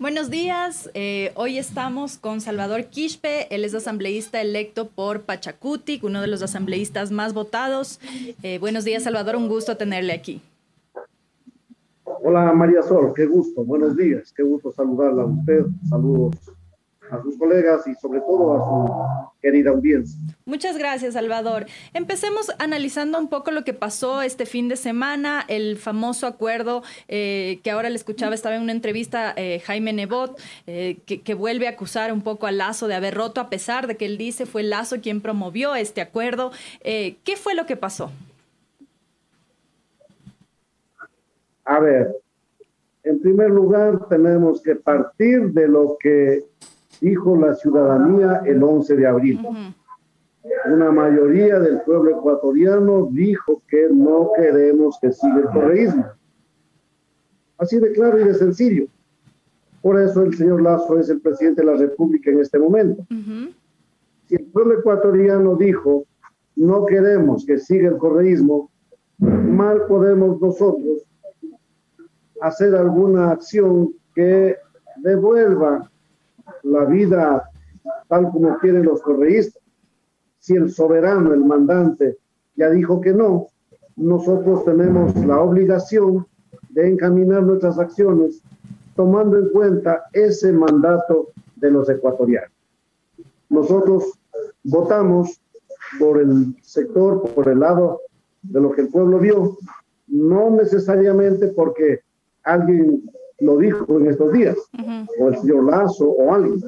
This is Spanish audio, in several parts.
Buenos días, eh, hoy estamos con Salvador Quispe, él es asambleísta electo por Pachacutic, uno de los asambleístas más votados. Eh, buenos días Salvador, un gusto tenerle aquí. Hola María Sol, qué gusto, buenos días, qué gusto saludarla a usted, saludos a sus colegas y sobre todo a su querida audiencia. Muchas gracias, Salvador. Empecemos analizando un poco lo que pasó este fin de semana, el famoso acuerdo eh, que ahora le escuchaba, estaba en una entrevista eh, Jaime Nebot, eh, que, vuelve a acusar un poco a Lazo de haber roto, a pesar de que él dice fue Lazo quien promovió este acuerdo. ¿Qué fue lo que pasó? A ver, en primer lugar tenemos que partir de lo que dijo la ciudadanía el 11 de abril. Una mayoría del pueblo ecuatoriano dijo que no queremos que siga el correísmo. Así de claro y de sencillo. Por eso el señor Lazo es el presidente de la República en este momento. Si el pueblo ecuatoriano dijo no queremos que siga el correísmo, mal podemos nosotros hacer alguna acción que devuelva la vida tal como quieren los correístas. Si el soberano, el mandante, ya dijo que no, nosotros tenemos la obligación de encaminar nuestras acciones tomando en cuenta ese mandato de los ecuatorianos. Nosotros votamos por el sector, por el lado de lo que el pueblo vio, no necesariamente porque alguien lo dijo en estos días, o el señor Lazo o alguien.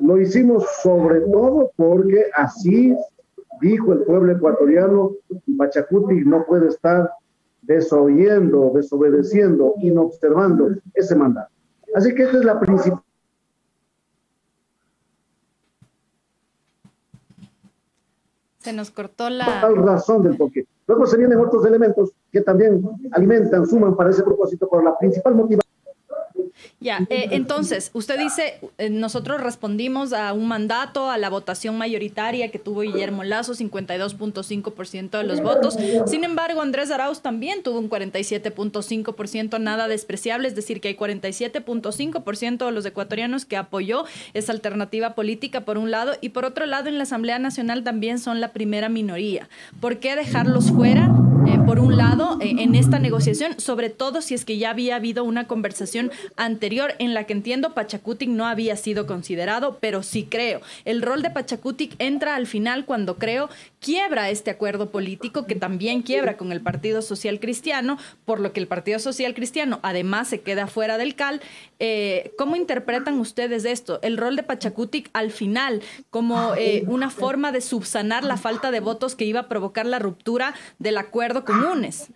Lo hicimos sobre todo porque así dijo el pueblo ecuatoriano, Pachacuti no puede estar desoyendo, desobedeciendo, inobservando ese mandato. Así que esta es la principal Se nos cortó la... razón del porqué. Luego se vienen otros elementos que también alimentan, suman para ese propósito, pero la principal motivación ya, eh, entonces, usted dice, eh, nosotros respondimos a un mandato, a la votación mayoritaria que tuvo Guillermo Lazo, 52.5% de los votos. Sin embargo, Andrés Arauz también tuvo un 47.5%, nada despreciable, es decir, que hay 47.5% de los ecuatorianos que apoyó esa alternativa política por un lado y por otro lado en la Asamblea Nacional también son la primera minoría. ¿Por qué dejarlos fuera? Eh, por un lado, en esta negociación, sobre todo si es que ya había habido una conversación anterior en la que entiendo Pachacutic no había sido considerado, pero sí creo. El rol de Pachacutic entra al final cuando creo quiebra este acuerdo político que también quiebra con el Partido Social Cristiano, por lo que el Partido Social Cristiano además se queda fuera del CAL. Eh, ¿Cómo interpretan ustedes esto? El rol de Pachacutic al final como eh, una forma de subsanar la falta de votos que iba a provocar la ruptura del acuerdo comunes.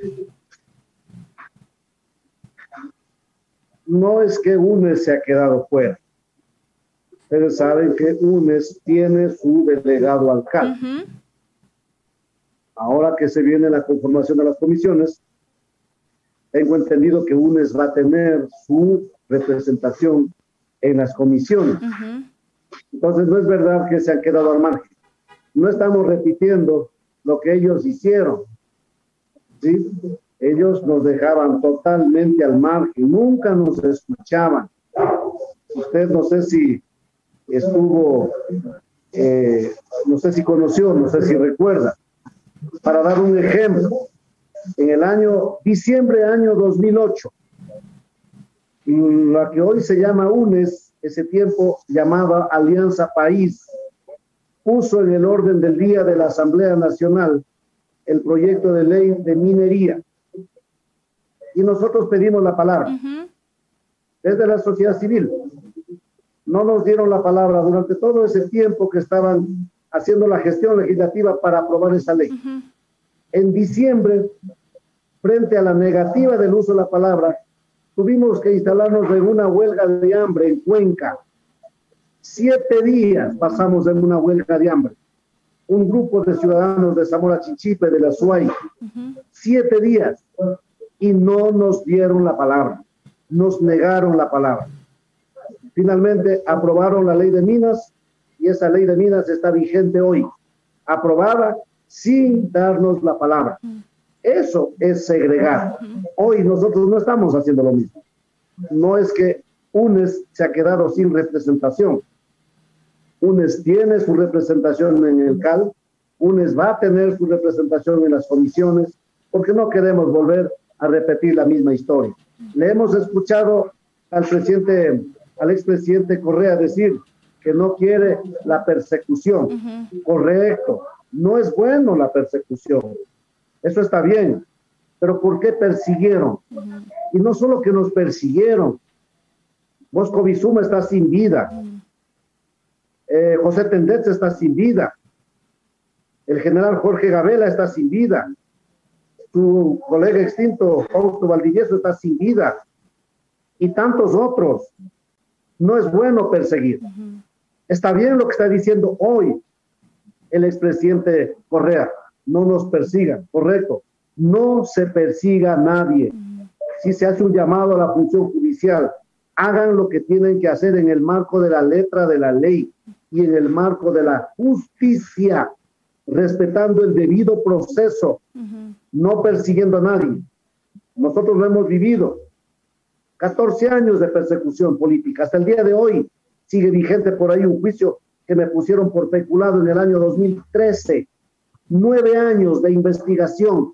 No es que UNES se ha quedado fuera. Ustedes saben que UNES tiene su delegado alcalde. Ahora que se viene la conformación de las comisiones, tengo entendido que UNES va a tener su representación en las comisiones. Entonces, no es verdad que se han quedado al margen. No estamos repitiendo lo que ellos hicieron. ¿sí? Ellos nos dejaban totalmente al margen, nunca nos escuchaban. Usted no sé si estuvo, eh, no sé si conoció, no sé si recuerda. Para dar un ejemplo, en el año, diciembre año 2008, la que hoy se llama UNES, ese tiempo llamaba Alianza País, puso en el orden del día de la Asamblea Nacional el proyecto de ley de minería y nosotros pedimos la palabra. Desde la sociedad civil. No nos dieron la palabra durante todo ese tiempo que estaban haciendo la gestión legislativa para aprobar esa ley. En diciembre, frente a la negativa del uso de la palabra, tuvimos que instalarnos en una huelga de hambre en Cuenca. Siete días pasamos en una huelga de hambre. Un grupo de ciudadanos de Zamora Chichipe, de la SUAY. Siete días y no nos dieron la palabra, nos negaron la palabra. Finalmente aprobaron la ley de minas y esa ley de minas está vigente hoy, aprobada sin darnos la palabra. Eso es segregar. Hoy nosotros no estamos haciendo lo mismo. No es que UNES se ha quedado sin representación. UNES tiene su representación en el CAL, UNES va a tener su representación en las comisiones, porque no queremos volver a repetir la misma historia. Le hemos escuchado al presidente, al expresidente Correa decir que no quiere la persecución. Correcto, no es bueno la persecución. Eso está bien. Pero ¿por qué persiguieron? Y no solo que nos persiguieron. Bosco Bizuma está sin vida. Eh, José Tendetz está sin vida. El general Jorge Gabela está sin vida. Su colega extinto, Fausto Valdivieso, está sin vida. Y tantos otros. No es bueno perseguir. Está bien lo que está diciendo hoy el expresidente Correa. No nos persigan, correcto. No se persiga a nadie. Si se hace un llamado a la función judicial, hagan lo que tienen que hacer en el marco de la letra de la ley y en el marco de la justicia, respetando el debido proceso, no persiguiendo a nadie. Nosotros lo hemos vivido. 14 años de persecución política. Hasta el día de hoy sigue vigente por ahí un juicio que me pusieron por peculado en el año 2013. Nueve años de investigación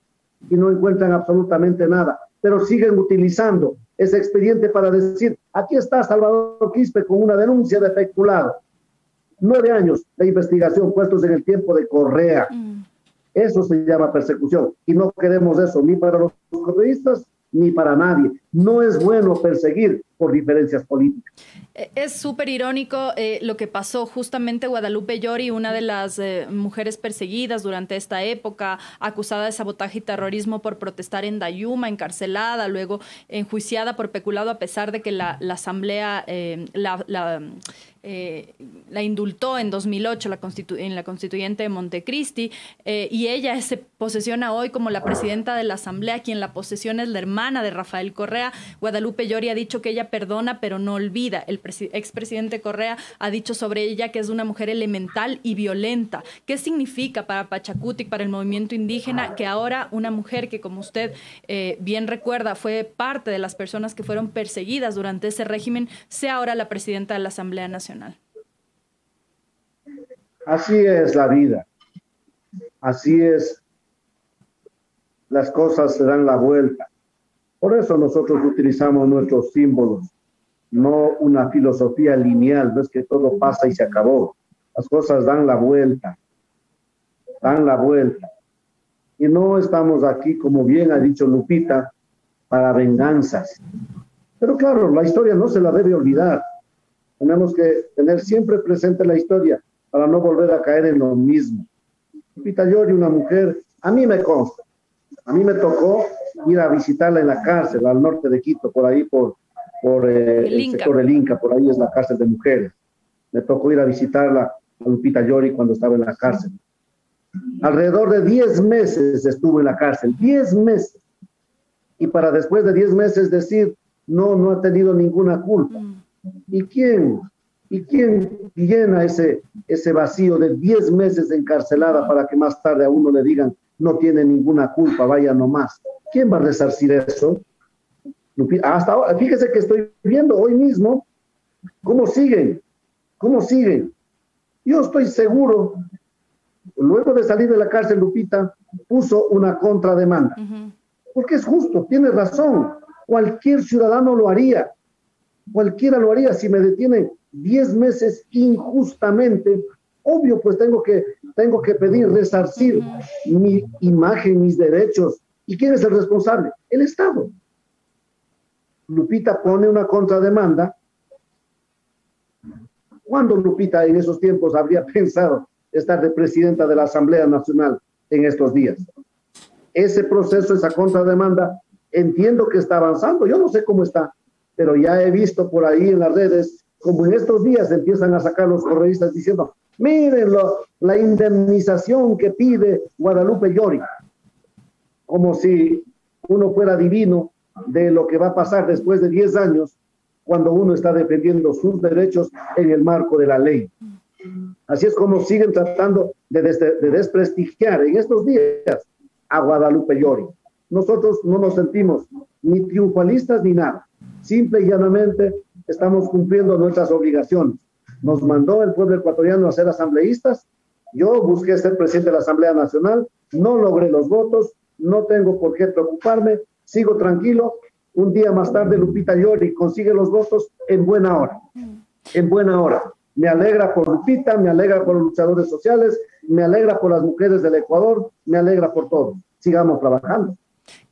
y no encuentran absolutamente nada, pero siguen utilizando ese expediente para decir, aquí está Salvador Quispe con una denuncia de peculado. Nueve años de investigación puestos en el tiempo de Correa. Mm. Eso se llama persecución y no queremos eso ni para los correístas ni para nadie. No es bueno perseguir por diferencias políticas. Eh, es súper irónico eh, lo que pasó justamente Guadalupe Llori, una de las eh, mujeres perseguidas durante esta época, acusada de sabotaje y terrorismo por protestar en Dayuma, encarcelada, luego enjuiciada por peculado a pesar de que la, asamblea, la, eh, la indultó en 2008 la en la constituyente de Montecristi eh, y ella se posesiona hoy como la presidenta de la Asamblea, quien la posesión es la hermana de Rafael Correa. Guadalupe Llori ha dicho que ella perdona pero no olvida. El expresidente Correa ha dicho sobre ella que es una mujer elemental y violenta. ¿Qué significa para Pachacuti, para el movimiento indígena, que ahora una mujer que, como usted eh, bien recuerda, fue parte de las personas que fueron perseguidas durante ese régimen, sea ahora la presidenta de la Asamblea Nacional? Así es la vida. Así es. Las cosas se dan la vuelta. Por eso nosotros utilizamos nuestros símbolos, no una filosofía lineal, no es que todo pasa y se acabó. Las cosas dan la vuelta, dan la vuelta. Y no estamos aquí, como bien ha dicho Lupita, para venganzas. Pero claro, la historia no se la debe olvidar. Tenemos que tener siempre presente la historia para no volver a caer en lo mismo. Lupita Yori, una mujer, a mí me consta, a mí me tocó ir a visitarla en la cárcel al norte de Quito, por ahí, por, por eh, el, sector del Inca, por ahí es la cárcel de mujeres. Me tocó ir a visitarla a Lupita Yori cuando estaba en la cárcel. Alrededor de 10 meses estuvo en la cárcel, 10 meses. Y para después de 10 meses decir, no, no ha tenido ninguna culpa. Mm. ¿Y quién? ¿Y quién llena ese, ese vacío de 10 meses encarcelada para que más tarde a uno le digan no tiene ninguna culpa, vaya nomás? ¿Quién va a resarcir eso? Hasta ahora, fíjese que estoy viendo hoy mismo cómo siguen, cómo siguen. Yo estoy seguro, luego de salir de la cárcel, Lupita puso una contrademanda. Porque es justo, tiene razón. Cualquier ciudadano lo haría. Cualquiera lo haría si me detienen 10 meses injustamente. Obvio, pues tengo que, tengo que pedir resarcir mi imagen, mis derechos. ¿Y quién es el responsable? El Estado. Lupita pone una contrademanda. ¿Cuándo Lupita en esos tiempos habría pensado estar de presidenta de la Asamblea Nacional en estos días? Ese proceso, esa contrademanda, entiendo que está avanzando. Yo no sé cómo está, pero ya he visto por ahí en las redes, como en estos días empiezan a sacar los correístas diciendo, miren la indemnización que pide Guadalupe Llori, como si uno fuera divino de lo que va a pasar después de 10 años cuando uno está defendiendo sus derechos en el marco de la ley. Así es como siguen tratando de, de desprestigiar en estos días a Guadalupe Llori. Nosotros no nos sentimos ni triunfalistas ni nada. Simple y llanamente estamos cumpliendo nuestras obligaciones. Nos mandó el pueblo ecuatoriano a ser asambleístas. Yo busqué ser presidente de la Asamblea Nacional, no logré los votos, no tengo por qué preocuparme, sigo tranquilo. Un día más tarde Lupita Yori consigue los votos en buena hora, en buena hora. Me alegra por Lupita, me alegra por los luchadores sociales, me alegra por las mujeres del Ecuador, me alegra por todo. Sigamos trabajando.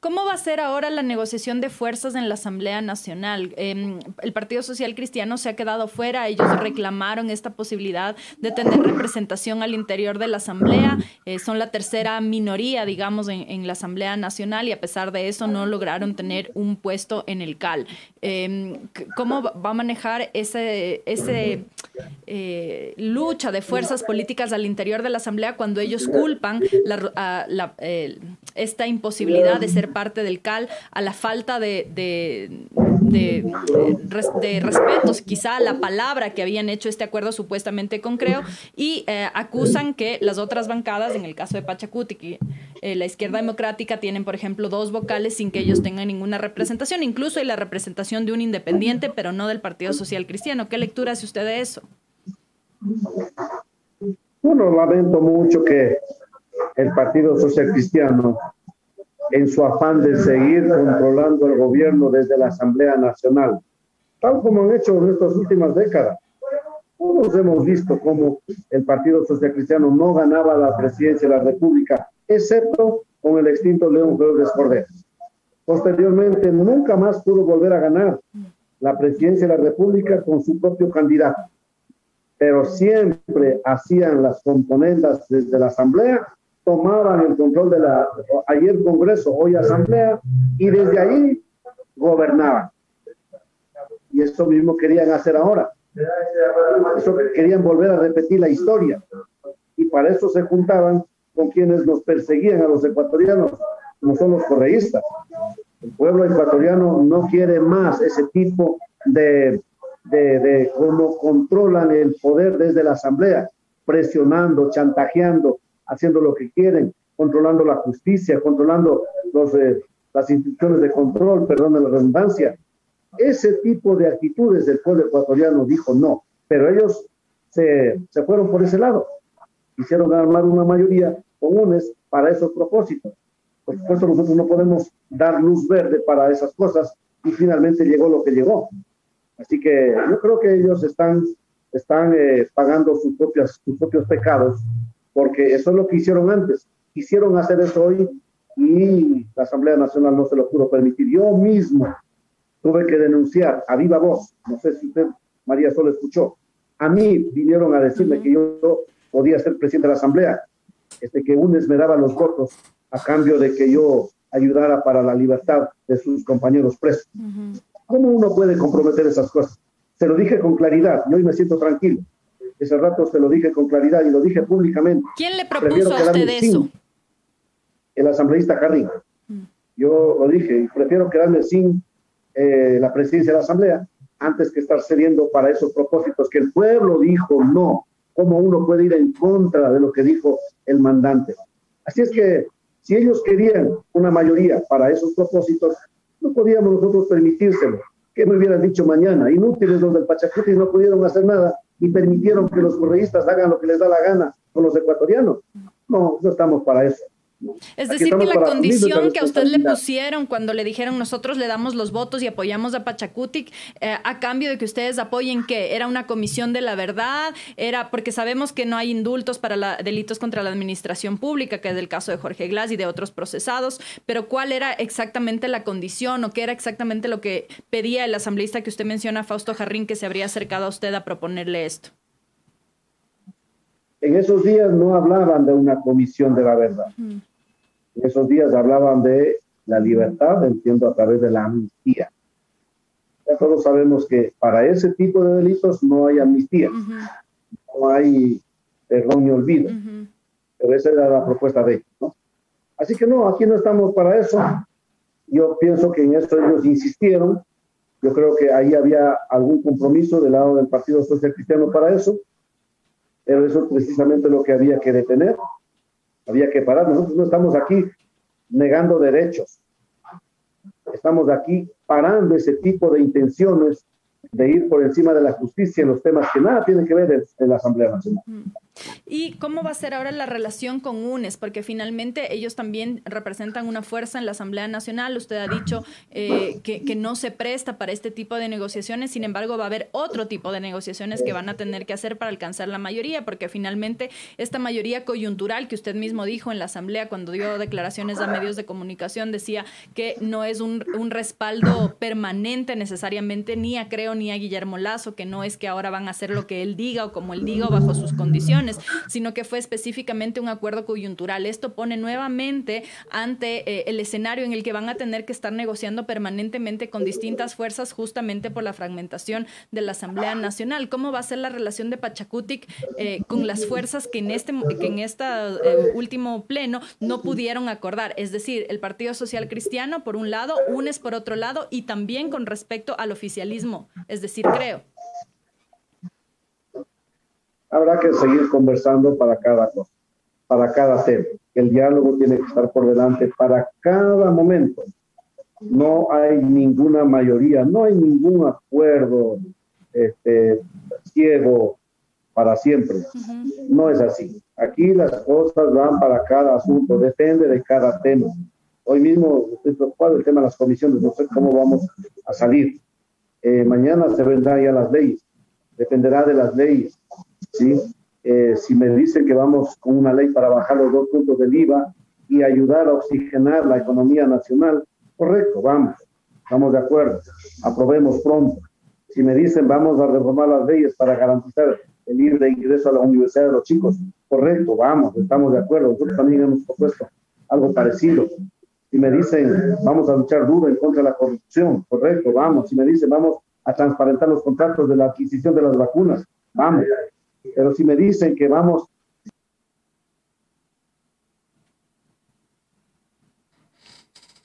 ¿Cómo va a ser ahora la negociación de fuerzas en la Asamblea Nacional? Em, el Partido Social Cristiano se ha quedado fuera, ellos reclamaron esta posibilidad de tener representación al interior de la Asamblea, eh, son la tercera minoría, digamos, en, la Asamblea Nacional y a pesar de eso no lograron tener un puesto en el CAL. Em, ¿Cómo va a manejar ese, eh, lucha de fuerzas políticas al interior de la Asamblea cuando ellos culpan esta imposibilidad de ser parte del CAL, a la falta de, respetos, quizá a la palabra que habían hecho este acuerdo supuestamente con Creo, y eh, acusan que las otras bancadas, en el caso de Pachacuti, eh, la izquierda democrática, tienen, por ejemplo, dos vocales sin que ellos tengan ninguna representación, incluso hay la representación de un independiente, pero no del Partido Social Cristiano. ¿Qué lectura hace usted de eso? Bueno, lamento mucho que el Partido Social Cristiano en su afán de seguir controlando el gobierno desde la Asamblea Nacional, tal como han hecho en estas últimas décadas. Todos hemos visto cómo el Partido Social Cristiano no ganaba la presidencia de la República, excepto con el extinto León Flores Cordero. Posteriormente, nunca más pudo volver a ganar la presidencia de la República con su propio candidato, pero siempre hacían las componendas desde la Asamblea tomaban el control de la, ayer Congreso, hoy Asamblea, y desde ahí gobernaban. Y eso mismo querían hacer ahora. Eso querían volver a repetir la historia. Y para eso se juntaban con quienes nos perseguían a los ecuatorianos, como son los correístas. El pueblo ecuatoriano no quiere más ese tipo de, de, de cómo controlan el poder desde la Asamblea, presionando, chantajeando, haciendo lo que quieren, controlando la justicia, controlando eh, las instituciones de control, perdón la redundancia. Ese tipo de actitudes del pueblo ecuatoriano dijo no, pero ellos se, se fueron por ese lado. Hicieron armar una mayoría comunes para esos propósitos. Por supuesto, nosotros no podemos dar luz verde para esas cosas y finalmente llegó lo que llegó. Así que yo creo que ellos están, están eh, pagando sus, propias, sus propios pecados porque eso es lo que hicieron antes. Quisieron hacer eso hoy y la Asamblea Nacional no se lo pudo permitir. Yo mismo tuve que denunciar a viva voz, no sé si usted, María Sol, escuchó, a mí vinieron a decirme que yo podía ser presidente de la Asamblea, este, que UNES me daba los votos a cambio de que yo ayudara para la libertad de sus compañeros presos. ¿Cómo uno puede comprometer esas cosas? Se lo dije con claridad y hoy me siento tranquilo. Ese rato se lo dije con claridad y lo dije públicamente. ¿Quién le propuso a usted eso? el asambleísta Carrillo. Mm. Yo lo dije, prefiero quedarme sin eh, la presidencia de la asamblea antes que estar cediendo para esos propósitos que el pueblo dijo no. ¿Cómo uno puede ir en contra de lo que dijo el mandante? Así es que si ellos querían una mayoría para esos propósitos, no podíamos nosotros permitírselo. ¿Qué me hubieran dicho mañana? Inútiles los del Pachacuti no pudieron hacer nada y permitieron que los correístas hagan lo que les da la gana con los ecuatorianos. No, no estamos para eso. Es decir, que la condición que a usted le pusieron cuando le dijeron nosotros le damos los votos y apoyamos a Pachacutic eh, a cambio de que ustedes apoyen que era una comisión de la verdad, era porque sabemos que no hay indultos para delitos contra la administración pública, que es el caso de Jorge Glass y de otros procesados, pero ¿cuál era exactamente la condición o qué era exactamente lo que pedía el asambleísta que usted menciona, Fausto Jarrín, que se habría acercado a usted a proponerle esto? En esos días no hablaban de una comisión de la verdad. En esos días hablaban de la libertad, entiendo, a través de la amnistía. Ya todos sabemos que para ese tipo de delitos no hay amnistía, no hay perdón ni olvido. Pero esa era la propuesta de ellos. Así que no, aquí no estamos para eso. Yo pienso que en eso ellos insistieron. Yo creo que ahí había algún compromiso del lado del Partido Social Cristiano para eso pero eso es precisamente lo que había que detener, había que parar. Nosotros no estamos aquí negando derechos. estamos aquí parando ese tipo de intenciones de ir por encima de la justicia en los temas que nada tienen que ver en la Asamblea Nacional. ¿Y cómo va a ser ahora la relación con UNES? Porque finalmente ellos también representan una fuerza en la Asamblea Nacional. Usted ha dicho eh, que, no se presta para este tipo de negociaciones, sin embargo va a haber otro tipo de negociaciones que van a tener que hacer para alcanzar la mayoría, porque finalmente esta mayoría coyuntural que usted mismo dijo en la Asamblea cuando dio declaraciones a medios de comunicación decía que no es un, un respaldo permanente necesariamente ni a Creo ni a Guillermo Lazo, que no es que ahora van a hacer lo que él diga o como él diga o bajo sus condiciones sino que fue específicamente un acuerdo coyuntural. Esto pone nuevamente ante eh, el escenario en el que van a tener que estar negociando permanentemente con distintas fuerzas justamente por la fragmentación de la Asamblea Nacional. ¿Cómo va a ser la relación de Pachacutic eh, con las fuerzas que en este que en este último pleno no pudieron acordar? Es decir, el Partido Social Cristiano por un lado, UNES por otro lado y también con respecto al oficialismo, es decir, creo habrá que seguir conversando para cada cosa, para cada tema. El diálogo tiene que estar por delante para cada momento. No hay ninguna mayoría, no hay ningún acuerdo este, ciego para siempre. No es así. Aquí las cosas van para cada asunto, depende de cada tema. Hoy mismo estoy preocupado del tema de las comisiones, no sé cómo vamos a salir. Eh, mañana se vendrán ya las leyes, dependerá de las leyes. Eh, si me dicen que vamos con una ley para bajar los dos puntos del IVA y ayudar a oxigenar la economía nacional, correcto, vamos, estamos de acuerdo, aprobemos pronto. Si me dicen vamos a reformar las leyes para garantizar el libre ingreso a la universidad de los chicos, correcto, vamos, estamos de acuerdo. Nosotros también hemos propuesto algo parecido. Si me dicen vamos a luchar duro en contra de la corrupción, correcto, vamos. Si me dicen vamos a transparentar los contratos de la adquisición de las vacunas, vamos. Pero si me dicen que vamos...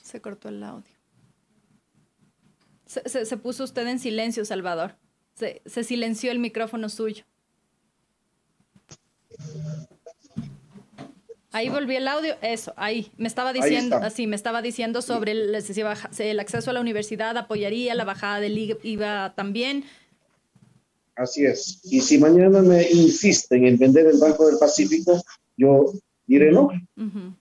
Se cortó el audio. Se, puso usted en silencio, Salvador. Se, silenció el micrófono suyo. Ahí volví el audio, eso, ahí. Me estaba diciendo, así, me estaba diciendo sobre el, el, acceso a la universidad, apoyaría la bajada del IVA también. Así es. Y si mañana me insisten en vender el Banco del Pacífico, yo diré no.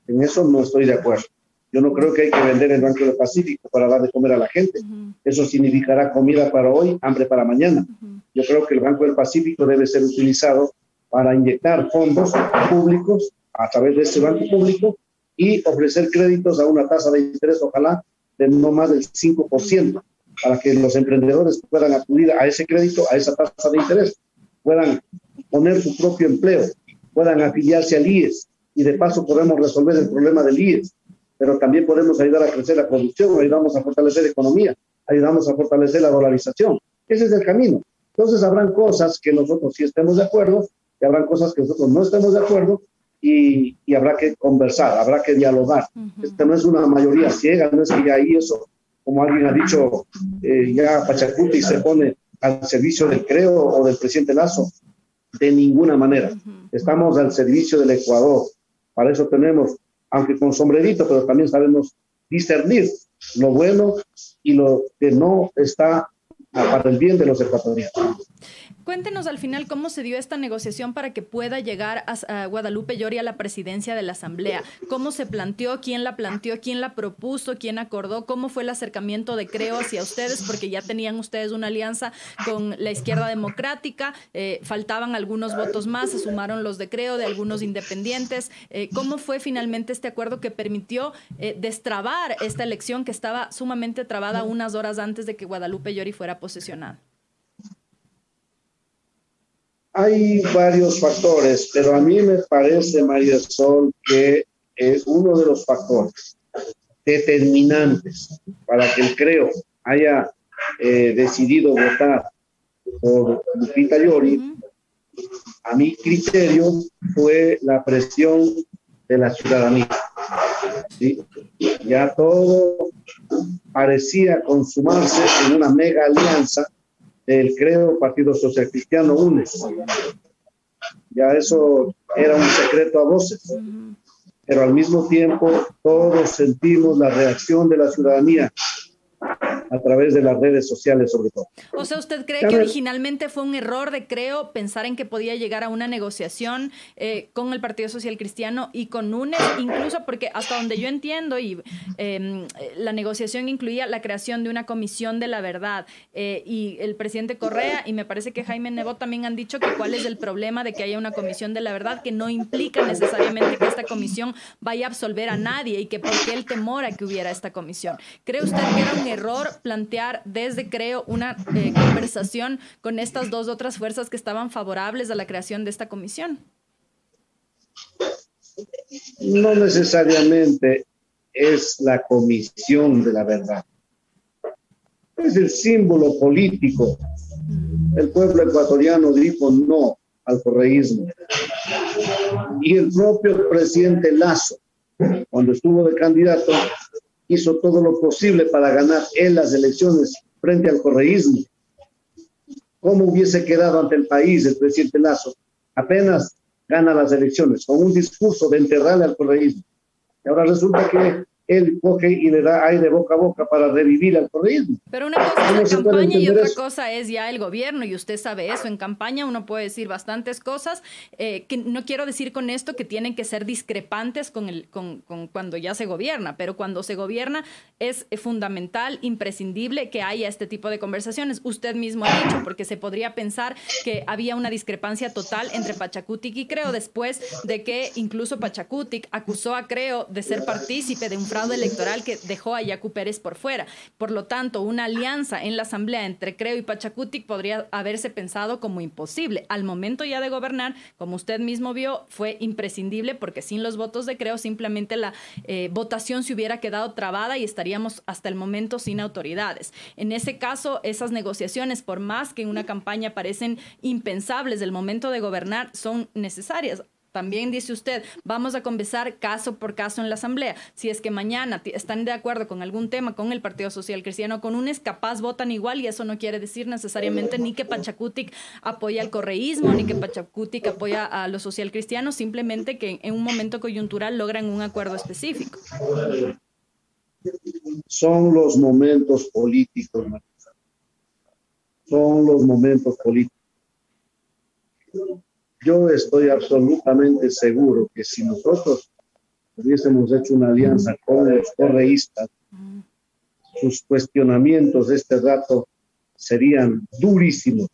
En eso no estoy de acuerdo. Yo no creo que hay que vender el Banco del Pacífico para dar de comer a la gente. Eso significará comida para hoy, hambre para mañana. Yo creo que el Banco del Pacífico debe ser utilizado para inyectar fondos públicos a través de ese banco público y ofrecer créditos a una tasa de interés, ojalá, de no más del 5% para que los emprendedores puedan acudir a ese crédito, a esa tasa de interés, puedan poner su propio empleo, puedan afiliarse al IES y de paso podemos resolver el problema del IES, pero también podemos ayudar a crecer la producción, ayudamos a fortalecer la economía, ayudamos a fortalecer la dolarización. Ese es el camino. Entonces habrán cosas que nosotros sí estemos de acuerdo y habrán cosas que nosotros no estemos de acuerdo y, y habrá que conversar, habrá que dialogar. Esta no es una mayoría ciega, no es que ya ahí eso como alguien ha dicho, eh, ya Pachacuti se pone al servicio del Creo o del presidente Lazo. De ninguna manera. Estamos al servicio del Ecuador. Para eso tenemos, aunque con sombrerito, pero también sabemos discernir lo bueno y lo que no está para el bien de los ecuatorianos. Cuéntenos al final cómo se dio esta negociación para que pueda llegar a, Guadalupe Llori a la presidencia de la Asamblea. ¿Cómo se planteó? ¿Quién la planteó? ¿Quién la propuso? ¿Quién acordó? ¿Cómo fue el acercamiento de Creo hacia ustedes? Porque ya tenían ustedes una alianza con la izquierda democrática. Eh, faltaban algunos votos más, se sumaron los de Creo, de algunos independientes. Eh, ¿Cómo fue finalmente este acuerdo que permitió eh, destrabar esta elección que estaba sumamente trabada unas horas antes de que Guadalupe Llori fuera posesionada? Hay varios factores, pero a mí me parece, María Sol, que es uno de los factores determinantes para que el creo haya eh, decidido votar por Lupita Llori, a mi criterio fue la presión de la ciudadanía. Ya todo parecía consumarse en una mega alianza el creo Partido Social Cristiano UNES. Ya eso era un secreto a voces, pero al mismo tiempo todos sentimos la reacción de la ciudadanía a través de las redes sociales sobre todo. O sea, ¿usted cree que originalmente fue un error de creo pensar en que podía llegar a una negociación eh, con el Partido Social Cristiano y con UNES, incluso porque hasta donde yo entiendo, y em, la negociación incluía la creación de una comisión de la verdad eh, y el presidente Correa y me parece que Jaime Nebot también han dicho que cuál es el problema de que haya una comisión de la verdad que no implica necesariamente que esta comisión vaya a absolver a nadie y que por qué el temor a que hubiera esta comisión. ¿Cree usted que era un error plantear desde, creo, una eh, conversación con estas dos otras fuerzas que estaban favorables a la creación de esta comisión? No necesariamente es la comisión de la verdad. Es el símbolo político. El pueblo ecuatoriano dijo no al correísmo. Y el propio presidente Lazo, cuando estuvo de candidato, hizo todo lo posible para ganar en las elecciones frente al correísmo. ¿Cómo hubiese quedado ante el país el presidente Lazo? Apenas gana las elecciones con un discurso de enterrarle al correísmo. Y ahora resulta que él coge y le da aire boca a boca para revivir al correísmo. Pero una cosa es la campaña y otra cosa es ya el gobierno, y usted sabe eso. En campaña uno puede decir bastantes cosas, eh, que no quiero decir con esto que tienen que ser discrepantes con, el, con, con cuando ya se gobierna, pero cuando se gobierna es fundamental, imprescindible que haya este tipo de conversaciones. Usted mismo ha dicho, porque se podría pensar que había una discrepancia total entre Pachacutic y Creo después de que incluso Pachacutic acusó a Creo de ser partícipe de un fraude electoral que dejó a Yacu Pérez por fuera. Por lo tanto, una alianza en la asamblea entre Creo y Pachacutic podría haberse pensado como imposible. Al momento ya de gobernar, como usted mismo vio, fue imprescindible porque sin los votos de Creo simplemente la eh, votación se hubiera quedado trabada y estaríamos hasta el momento sin autoridades. En ese caso, esas negociaciones, por más que en una campaña parecen impensables del momento de gobernar, son necesarias. También dice usted, vamos a conversar caso por caso en la Asamblea. Si es que mañana están de acuerdo con algún tema con el Partido Social Cristiano, con UNES, capaz votan igual y eso no quiere decir necesariamente ni que Pachacutic apoya al correísmo, ni que Pachacutic apoya a los social cristianos, simplemente que en un momento coyuntural logran un acuerdo específico. Son los momentos políticos, Son los momentos políticos yo estoy absolutamente seguro que si nosotros hubiésemos hecho una alianza con los correístas, sus cuestionamientos de este rato serían durísimos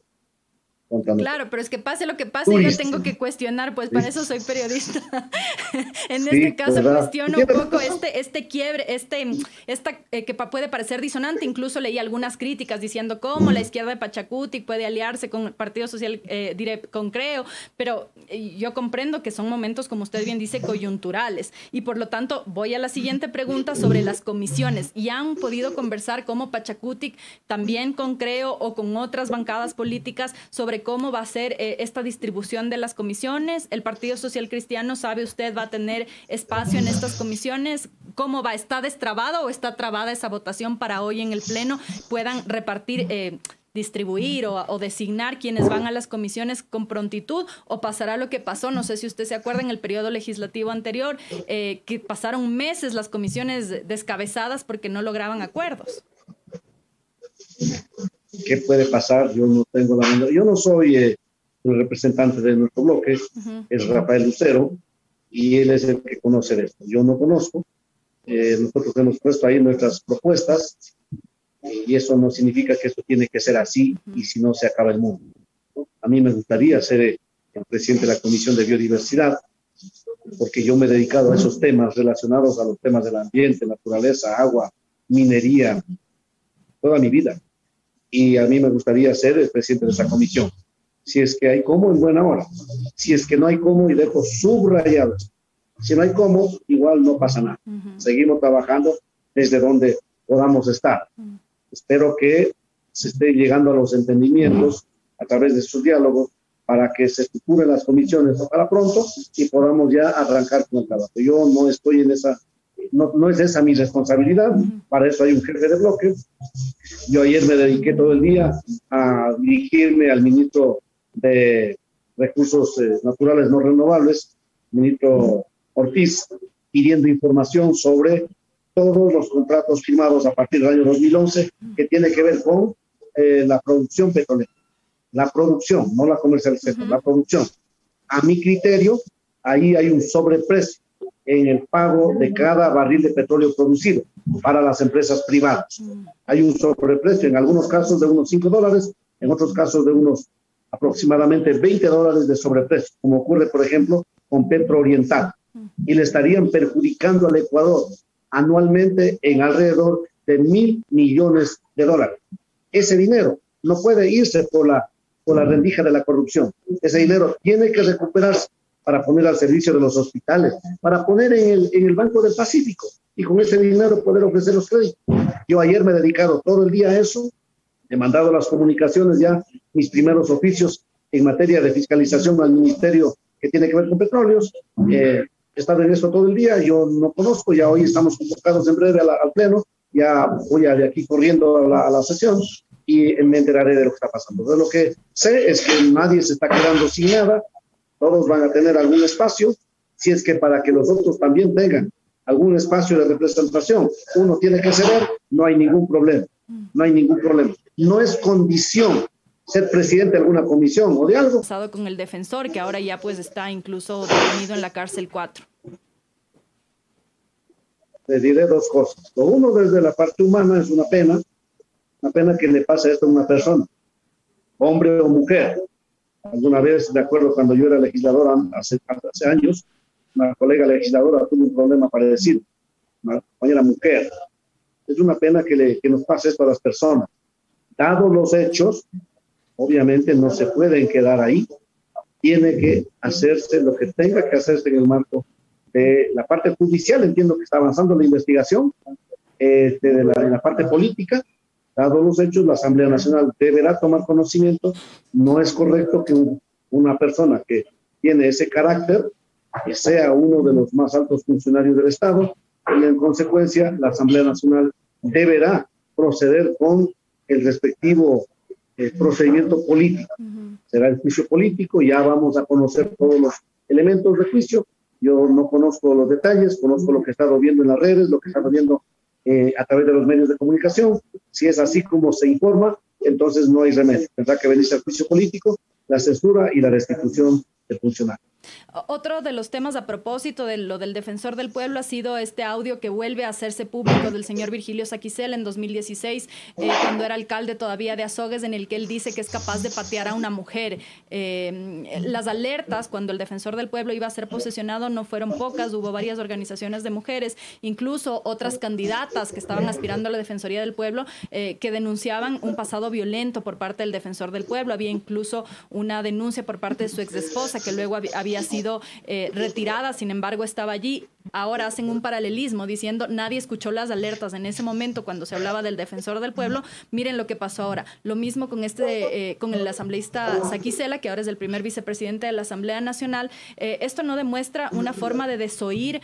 Claro, pero es que pase lo que pase, yo tengo que cuestionar, pues para eso soy periodista. en este caso cuestiono un poco este, este quiebre, este, esta eh, que puede parecer disonante. Incluso leí algunas críticas diciendo cómo la izquierda de Pachacuti puede aliarse con el Partido Social, eh, con Creo, pero eh, yo comprendo que son momentos, como usted bien dice, coyunturales. Y por lo tanto, voy a la siguiente pregunta sobre las comisiones. ¿Y han podido conversar como Pachacuti también con Creo o con otras bancadas políticas sobre cómo va a ser eh, esta distribución de las comisiones. El Partido Social Cristiano, ¿sabe usted, va a tener espacio en estas comisiones? ¿Cómo va? ¿Está destrabada o está trabada esa votación para hoy en el Pleno puedan repartir... Eh, distribuir o, designar quienes van a las comisiones con prontitud o pasará lo que pasó, no sé si usted se acuerda en el periodo legislativo anterior, eh, que pasaron meses las comisiones descabezadas porque no lograban acuerdos qué puede pasar, yo no tengo la menor, yo no soy eh, el representante de nuestro bloque, es Rafael Lucero, y él es el que conoce esto. Yo no conozco, eh, nosotros hemos puesto ahí nuestras propuestas, y eso no significa que esto tiene que ser así, y si no se acaba el mundo. A mí me gustaría ser eh, el presidente de la Comisión de Biodiversidad, porque yo me he dedicado a esos temas relacionados a los temas del ambiente, naturaleza, agua, minería, toda mi vida y a mí me gustaría ser el presidente de esa comisión. Si es que hay cómo, en buena hora. Si es que no hay cómo, y dejo subrayado. Si no hay cómo, igual no pasa nada. Seguimos trabajando desde donde podamos estar. Espero que se esté llegando a los entendimientos a través de sus diálogos para que se estructuren las comisiones para pronto y podamos ya arrancar con el trabajo. Yo no estoy en esa no, no es esa mi responsabilidad, para eso hay un jefe de bloque. Yo ayer me dediqué todo el día a dirigirme al ministro de Recursos eh, Naturales No Renovables, ministro Ortiz, pidiendo información sobre todos los contratos firmados a partir del año 2011 que tiene que ver con eh, la producción petrolera. La producción, no la comercialización, la producción. A mi criterio, ahí hay un sobreprecio en el pago de cada barril de petróleo producido para las empresas privadas. Hay un sobreprecio, en algunos casos de unos 5 dólares, en otros casos de unos aproximadamente 20 dólares de sobreprecio, como ocurre, por ejemplo, con Petro Oriental. Y le estarían perjudicando al Ecuador anualmente en alrededor de mil millones de dólares. Ese dinero no puede irse por la, por la rendija de la corrupción. Ese dinero tiene que recuperarse para poner al servicio de los hospitales, para poner en el, en el Banco del Pacífico y con ese dinero poder ofrecer los créditos. Yo ayer me he dedicado todo el día a eso, he mandado las comunicaciones ya, mis primeros oficios en materia de fiscalización al ministerio que tiene que ver con petróleos. Eh, he estado en eso todo el día, yo no conozco, ya hoy estamos convocados en breve al, pleno, ya voy de aquí corriendo a la, a la, sesión y me enteraré de lo que está pasando. Lo que sé es que nadie se está quedando sin nada, todos van a tener algún espacio, si es que para que los otros también tengan algún espacio de representación, uno tiene que ceder, no hay ningún problema, no hay ningún problema. No es condición ser presidente de alguna comisión o de algo. Pasado con el defensor, que ahora ya pues está incluso detenido en la cárcel 4. Le diré dos cosas. Lo uno, desde la parte humana, es una pena, una pena que le pase esto a una persona, hombre o mujer. Alguna vez, de acuerdo, cuando yo era legisladora hace, hace años, una colega legisladora tuvo un problema parecido, una compañera mujer. Es una pena que, le, que nos pase esto a las personas. Dados los hechos, obviamente no se pueden quedar ahí. Tiene que hacerse lo que tenga que hacerse en el marco de la parte judicial. Entiendo que está avanzando la investigación, este, de la, de la parte política, Dados los hechos, la Asamblea Nacional deberá tomar conocimiento. No es correcto que una persona que tiene ese carácter que sea uno de los más altos funcionarios del Estado y en consecuencia la Asamblea Nacional deberá proceder con el respectivo eh, procedimiento político. Será el juicio político, ya vamos a conocer todos los elementos de juicio. Yo no conozco los detalles, conozco lo que he estado viendo en las redes, lo que he estado viendo eh, a través de los medios de comunicación. Si es así como se informa, entonces no hay remedio. Tendrá que venirse al juicio político, la censura y la restitución del funcionario. Otro de los temas a propósito de lo del defensor del pueblo ha sido este audio que vuelve a hacerse público del señor Virgilio Saquicel en 2016, eh, cuando era alcalde todavía de Azogues, en el que él dice que es capaz de patear a una mujer. Eh, las alertas cuando el defensor del pueblo iba a ser posesionado no fueron pocas, hubo varias organizaciones de mujeres, incluso otras candidatas que estaban aspirando a la Defensoría del Pueblo, eh, que denunciaban un pasado violento por parte del defensor del pueblo. Había incluso una denuncia por parte de su ex esposa que luego había sido eh, retirada, sin embargo estaba allí. Ahora hacen un paralelismo diciendo nadie escuchó las alertas en ese momento cuando se hablaba del defensor del pueblo. Miren lo que pasó ahora. Lo mismo con este, eh, con el asambleísta Saquicela, que ahora es el primer vicepresidente de la Asamblea Nacional. Eh, esto no demuestra una forma de desoír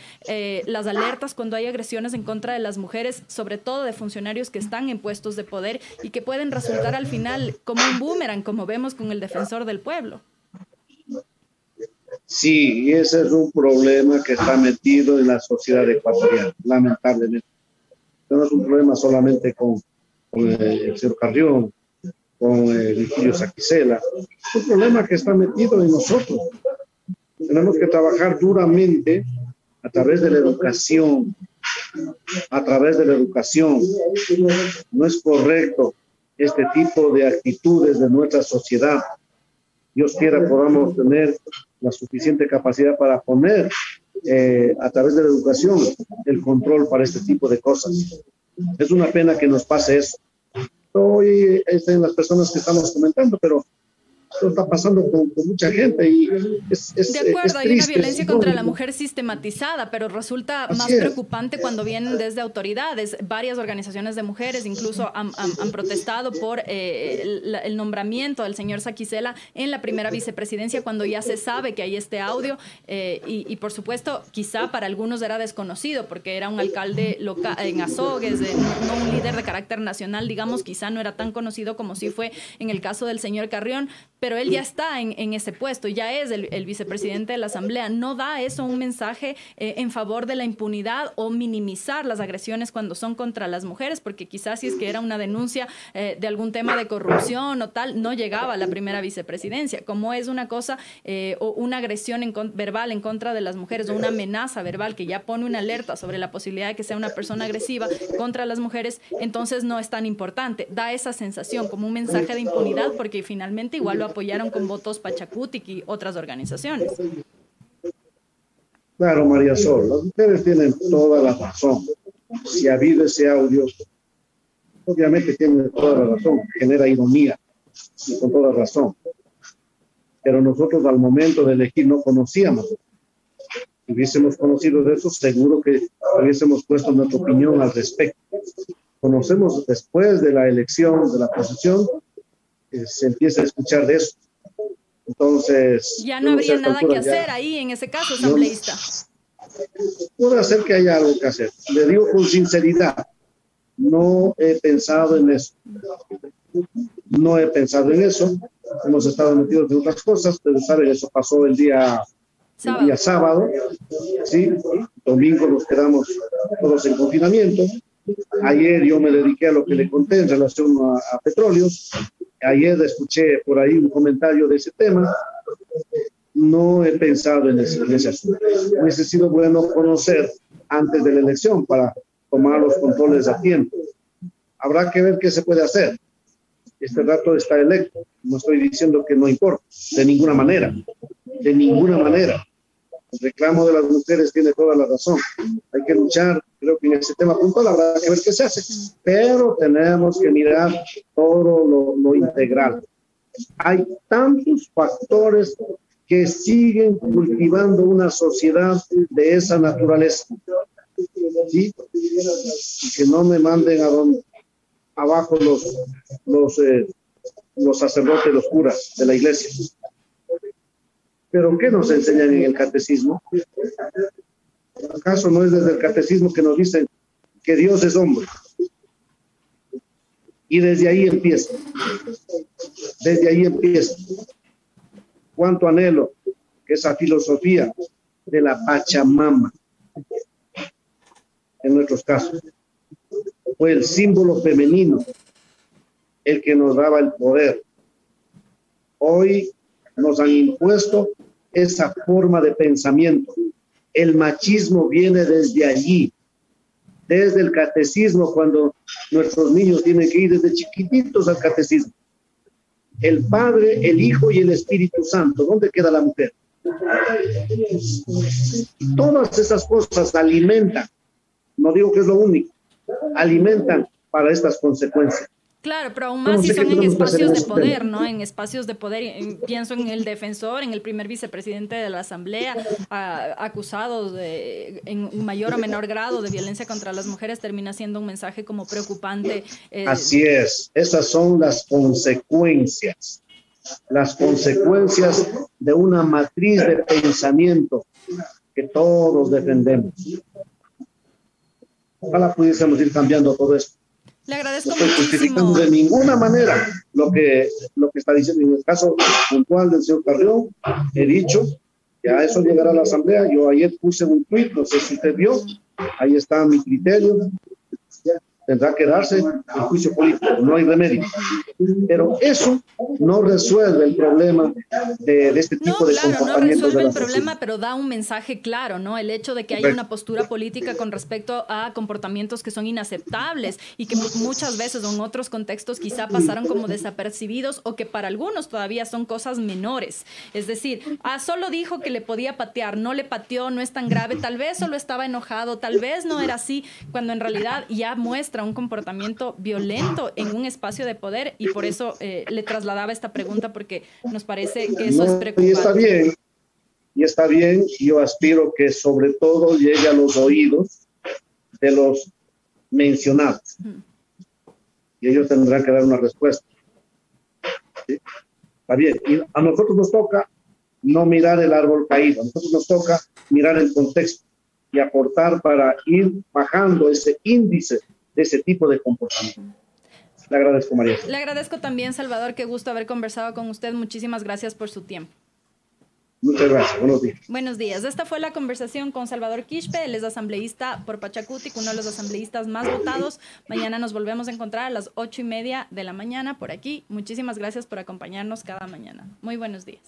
las alertas cuando hay agresiones en contra de las mujeres, sobre todo de funcionarios que están en puestos de poder y que pueden resultar al final como un boomerang, como vemos con el defensor del pueblo. Sí, ese es un problema que está metido en la sociedad ecuatoriana, lamentablemente. No es un problema solamente con, el señor Carrión, con el Virgilio Saquicela, es un problema que está metido en nosotros. Tenemos que trabajar duramente a través de la educación, a través de la educación. No es correcto este tipo de actitudes de nuestra sociedad. Dios quiera podamos tener la suficiente capacidad para poner eh, a través de la educación el control para este tipo de cosas. Es una pena que nos pase eso. Hoy en las personas que estamos comentando, pero esto está pasando con, mucha gente y es, es De acuerdo, hay una violencia contra la mujer sistematizada, pero resulta más preocupante cuando vienen desde autoridades. Varias organizaciones de mujeres incluso han, protestado por eh, el, nombramiento del señor Saquicela en la primera vicepresidencia cuando ya se sabe que hay este audio eh, y, por supuesto quizá para algunos era desconocido porque era un alcalde local en Azogues, no, un líder de carácter nacional, digamos, quizá no era tan conocido como sí fue en el caso del señor Carrión, pero él ya está en, ese puesto, ya es el, vicepresidente de la Asamblea. ¿No da eso un mensaje eh, en favor de la impunidad o minimizar las agresiones cuando son contra las mujeres? Porque quizás si es que era una denuncia eh, de algún tema de corrupción o tal, no llegaba a la primera vicepresidencia. Como es una cosa eh, o una agresión verbal en contra de las mujeres o una amenaza verbal que ya pone una alerta sobre la posibilidad de que sea una persona agresiva contra las mujeres, entonces no es tan importante. Da esa sensación como un mensaje de impunidad porque finalmente igual lo apoyaron con votos Pachacutic y otras organizaciones. Claro, María Sol, las mujeres tienen toda la razón. Si ha habido ese audio, obviamente tienen toda la razón, genera ironía y con toda razón. Pero nosotros al momento de elegir no conocíamos. Si hubiésemos conocido de eso, seguro que hubiésemos puesto nuestra opinión al respecto. Conocemos después de la elección, de la posición, se empieza a escuchar de eso. Entonces... Ya no habría nada que hacer ahí en ese caso, asambleísta. puede ser que haya algo que hacer. Le digo con sinceridad, no he pensado en eso. No he pensado en eso. Hemos estado metidos en otras cosas, pero saben, eso pasó el día sábado. el día sábado. Sí, domingo nos quedamos todos en confinamiento. Ayer yo me dediqué a lo que le conté en relación a, a petróleos. Ayer escuché por ahí un comentario de ese tema. No he pensado en ese, en ese asunto. Hubiese sido bueno conocer antes de la elección para tomar los controles a tiempo. Habrá que ver qué se puede hacer. Este rato está electo. No estoy diciendo que no importa, de ninguna manera, de ninguna manera. El reclamo de las mujeres tiene toda la razón. Hay que luchar, creo que en ese tema puntual habrá que ver qué se hace, pero tenemos que mirar todo lo, lo integral. Hay tantos factores que siguen cultivando una sociedad de esa naturaleza. ¿sí? Y que no me manden a donde, abajo los, los, eh, los sacerdotes, los curas de la iglesia. Pero ¿qué nos enseñan en el catecismo? ¿Acaso no es desde el catecismo que nos dicen que Dios es hombre? Y desde ahí empieza. Desde ahí empieza. Cuánto anhelo que esa filosofía de la Pachamama en nuestros casos. Fue el símbolo femenino el que nos daba el poder. Hoy nos han impuesto esa forma de pensamiento. El machismo viene desde allí, desde el catecismo, cuando nuestros niños tienen que ir desde chiquititos al catecismo. El Padre, el Hijo y el Espíritu Santo. ¿Dónde queda la mujer? Todas esas cosas alimentan no digo que es lo único, alimentan para estas consecuencias. Claro, pero aún más si son en espacios de poder, ¿no? En espacios de poder, pienso en el defensor, en el primer vicepresidente de la Asamblea, acusados de, en mayor o menor grado de violencia contra las mujeres, termina siendo un mensaje como preocupante. Eh, Así es, esas son las consecuencias, las consecuencias de una matriz de pensamiento que todos defendemos. Ojalá pudiésemos ir cambiando todo esto. Le agradezco no estoy justificando de ninguna manera lo que, lo que está diciendo. En el caso puntual del señor Carrión, he dicho que a eso llegará la Asamblea. Yo ayer puse un tweet, no sé si usted vio, ahí está mi criterio tendrá que darse el juicio político, no hay remedio. Pero eso no resuelve el problema de, este tipo no, de claro, No resuelve el problema, pero da un mensaje claro, ¿no? El hecho de que haya una postura política con respecto a comportamientos que son inaceptables y que muchas veces en otros contextos quizá pasaron como desapercibidos o que para algunos todavía son cosas menores. Es decir, ah, solo dijo que le podía patear, no le pateó, no es tan grave, tal vez solo estaba enojado, tal vez no era así, cuando en realidad ya muestra un comportamiento violento en un espacio de poder y por eso eh, le trasladaba esta pregunta porque nos parece que eso es preocupante. Y está bien, y está bien, yo aspiro que sobre todo llegue a los oídos de los mencionados. Y ellos tendrán que dar una respuesta. Está bien, y a nosotros nos toca no mirar el árbol caído, a nosotros nos toca mirar el contexto y aportar para ir bajando ese índice de ese tipo de comportamiento. Le agradezco, María. Le agradezco también, Salvador, qué gusto haber conversado con usted. Muchísimas gracias por su tiempo. Muchas gracias. Buenos días. Buenos días. Esta fue la conversación con Salvador Quispe. Él es asambleísta por Pachacutic, uno de los asambleístas más votados. Mañana nos volvemos a encontrar a las ocho y media de la mañana por aquí. Muchísimas gracias por acompañarnos cada mañana. Muy buenos días.